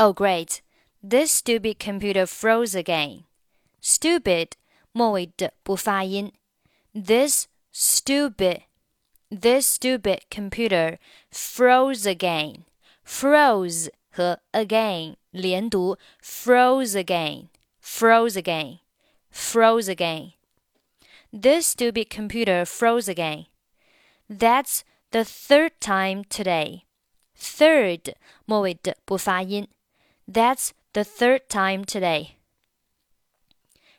Oh, great! This stupid computer froze again. Stupid 末尾的不发音。This stupid, this stupid computer froze again. Froze 和 again 连读，froze again, froze again, froze again. This stupid computer froze again. That's the third time today. Third 末尾的不发音。 That's the third time today.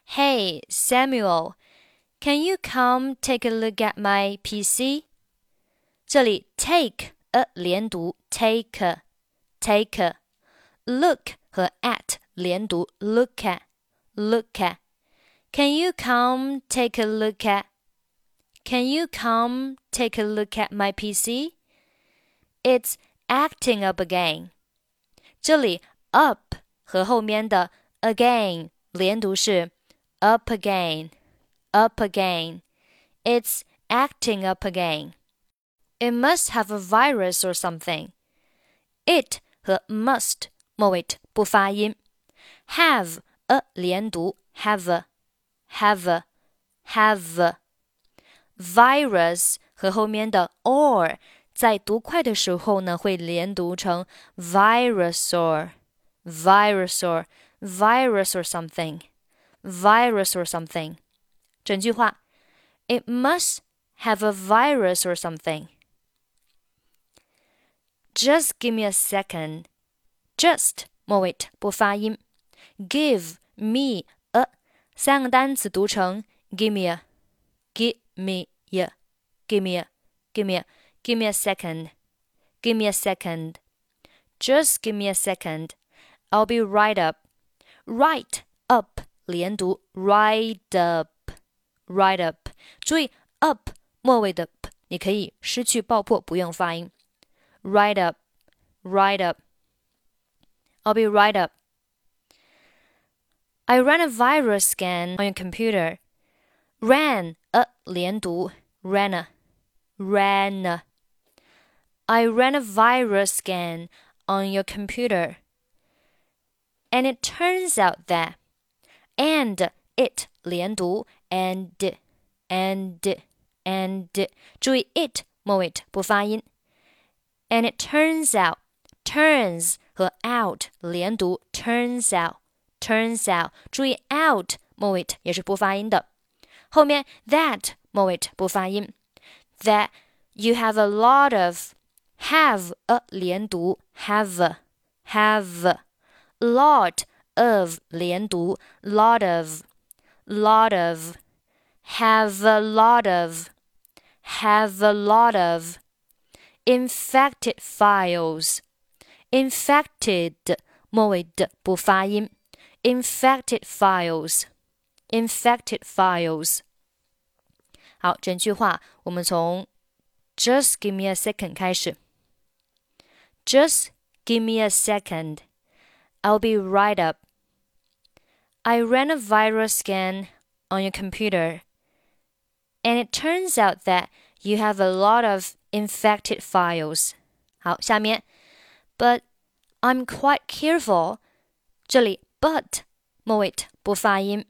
Hey, Samuel, can you come take a look at my PC? 这里 take a 连读 take take look 和 at 连读 look at look at Can you come take a look at Can you come take a look at my PC? It's acting up again. 这里 up 和后面的 again 连读是 up again, up again. It's acting up again. It must have a virus or something. It 和 must 末尾不发音。Have a 连读 have have have virus 和后面的 or 在读快的时候呢，会连读成 virus or virus or virus or something virus or something. 整句话，It must have a virus or something. Just give me a second. Just 末尾不发音。Give me a 三个单词读成 give me a, give me a, give me a, give me a, give me a second, give me a second. Just give me a second. I'll be right up. Right up 连读 right up，right up。注意 up 末尾的 p，你可以失去爆破，不用发音。right up，right up。I'll be right up. I ran a virus scan on your computer. Ran a 连读 ran a ran a. I ran a virus scan on your computer. And it turns out that and it 连读 and and and 注意 it 末尾不发音。And it turns out turns 和 out 连读 turns out turns out 注意 out 末尾也是不发音的。后面 that 末尾不发音。That you have a lot of have a 连读 have have lot of 连读，lot of lot of have a lot of have a lot of infected files infected 末尾的不发音，infected files infected files。好，整句话我们从 Just give me a second 开始。Just give me a second. I'll be right up. I ran a virus scan on your computer, and it turns out that you have a lot of infected files. 好，下面，but I'm quite careful。这里 but 末尾不发音。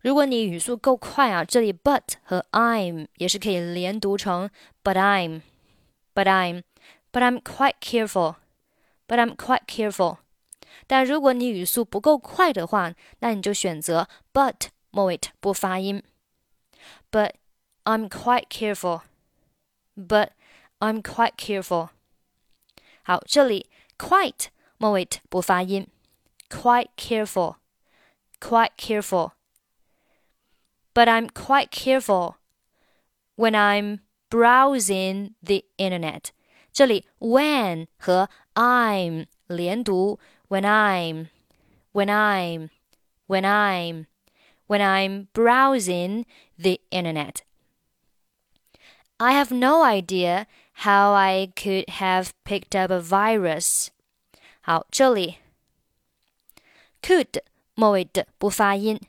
如果你语速够快啊，这里 but 和 I'm 也是可以连读成 but I'm, but I'm, but I'm quite careful, but I'm quite careful。 但如果你语速不够快的话，那你就选择 but 末尾不发音。But I'm quite careful. But I'm quite careful. 好，这里 quite 末尾不发音，quite careful, quite careful. But I'm quite careful when I'm browsing the internet. 这里 when 和 I'm 连读 when I'm when I'm when I'm when I'm browsing the internet. I have no idea how I could have picked up a virus. 好，这里 could 末尾的不发音，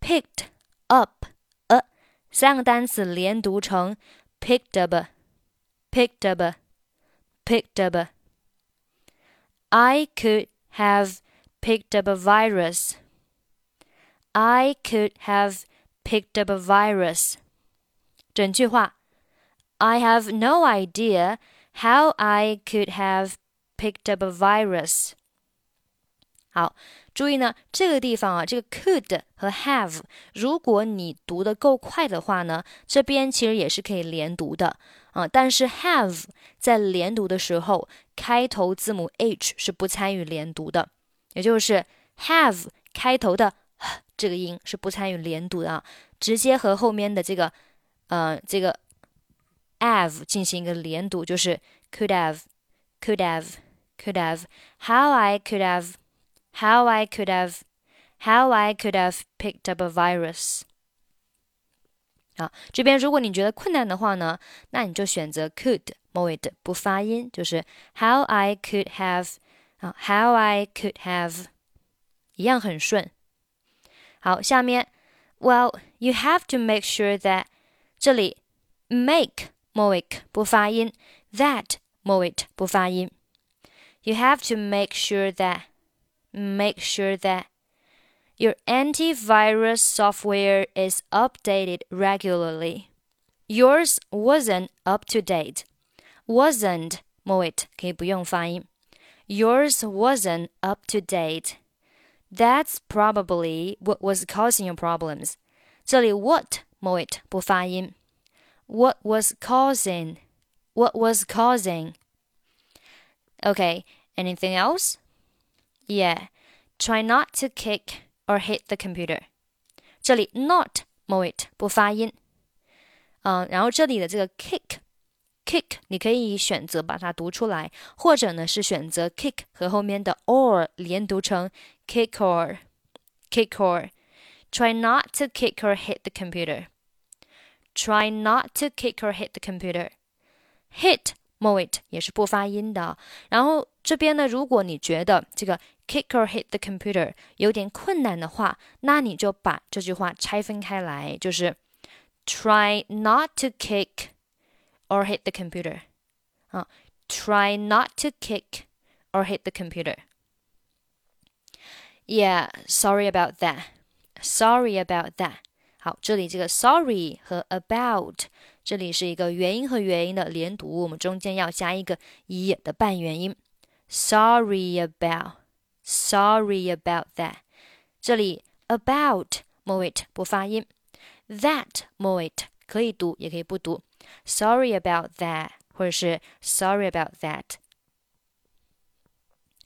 picked up a 三个单词连读成 picked up picked up picked up I could have picked up a virus. I could have picked up a virus. 整句话 I have no idea how I could have picked up a virus. 好，注意呢，这个地方啊，这个 could 和 have，如果你读的够快的话呢，这边其实也是可以连读的啊。但是 have 在连读的时候，开头字母 h 是不参与连读的，也就是 have 开头的这个音是不参与连读的啊，直接和后面的这个呃这个 have 进行一个连读，就是 could have，could have，could have，how I could have。how I could have, how I could have picked up a virus. 啊，这边如果你觉得困难的话呢，那你就选择 could 末尾的不发音，就是 how I could have 啊，how I could have 一样很顺。好，下面 well you have to make sure that 这里 make 末尾不发音，that 末尾不发音。You have to make sure that make sure that your antivirus software is updated regularly. Yours wasn't up to date. Wasn't 末尾可以不用发音。Yours wasn't up to date. That's probably what was causing your problems. 这里 what 末尾不发音。What was causing? What was causing? Okay, anything else? Yeah, try not to kick or hit the computer. 这里 not 末尾不发音，嗯，然后这里的这个 kick kick 你可以选择把它读出来，或者呢是选择 kick 和后面的 or 连读成 kick or kick or. Try not to kick or hit the computer. Try not to kick or hit the computer. Hit 末尾也是不发音的。然后这边呢，如果你觉得这个 kick or hit the computer 有点困难的话，那你就把这句话拆分开来，就是 try not to kick or hit the computer 啊，try not to kick or hit the computer. Yeah, sorry about that. Sorry about that. 好，这里这个 sorry 和 about 这里是一个元音和元音的连读，我们中间要加一个 e 的半元音。Sorry about Sorry about that。这里 about 末尾不发音，that 末尾可以读也可以不读。 Sorry about that，或者是 Sorry about that。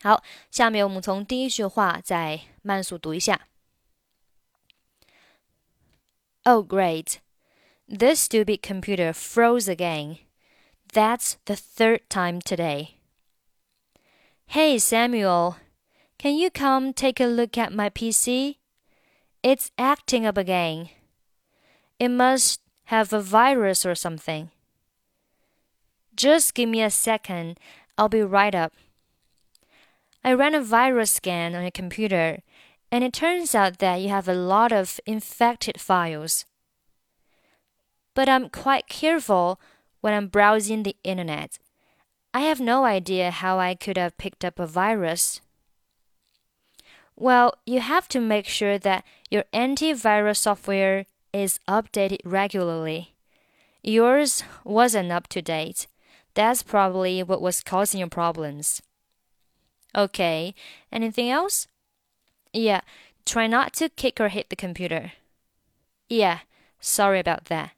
好，下面我们从第一句话再慢速读一下。Oh great, this stupid computer froze again. That's the third time today. Hey Samuel, can you come take a look at my PC? It's acting up again. It must have a virus or something. Just give me a second. I'll be right up. I ran a virus scan on your computer, and it turns out that you have a lot of infected files. But I'm quite careful when I'm browsing the internet. I have no idea how I could have picked up a virus. Well, you have to make sure that your antivirus software is updated regularly. Yours wasn't up to date. That's probably what was causing your problems. Okay, anything else? Yeah, try not to kick or hit the computer. Yeah, sorry about that.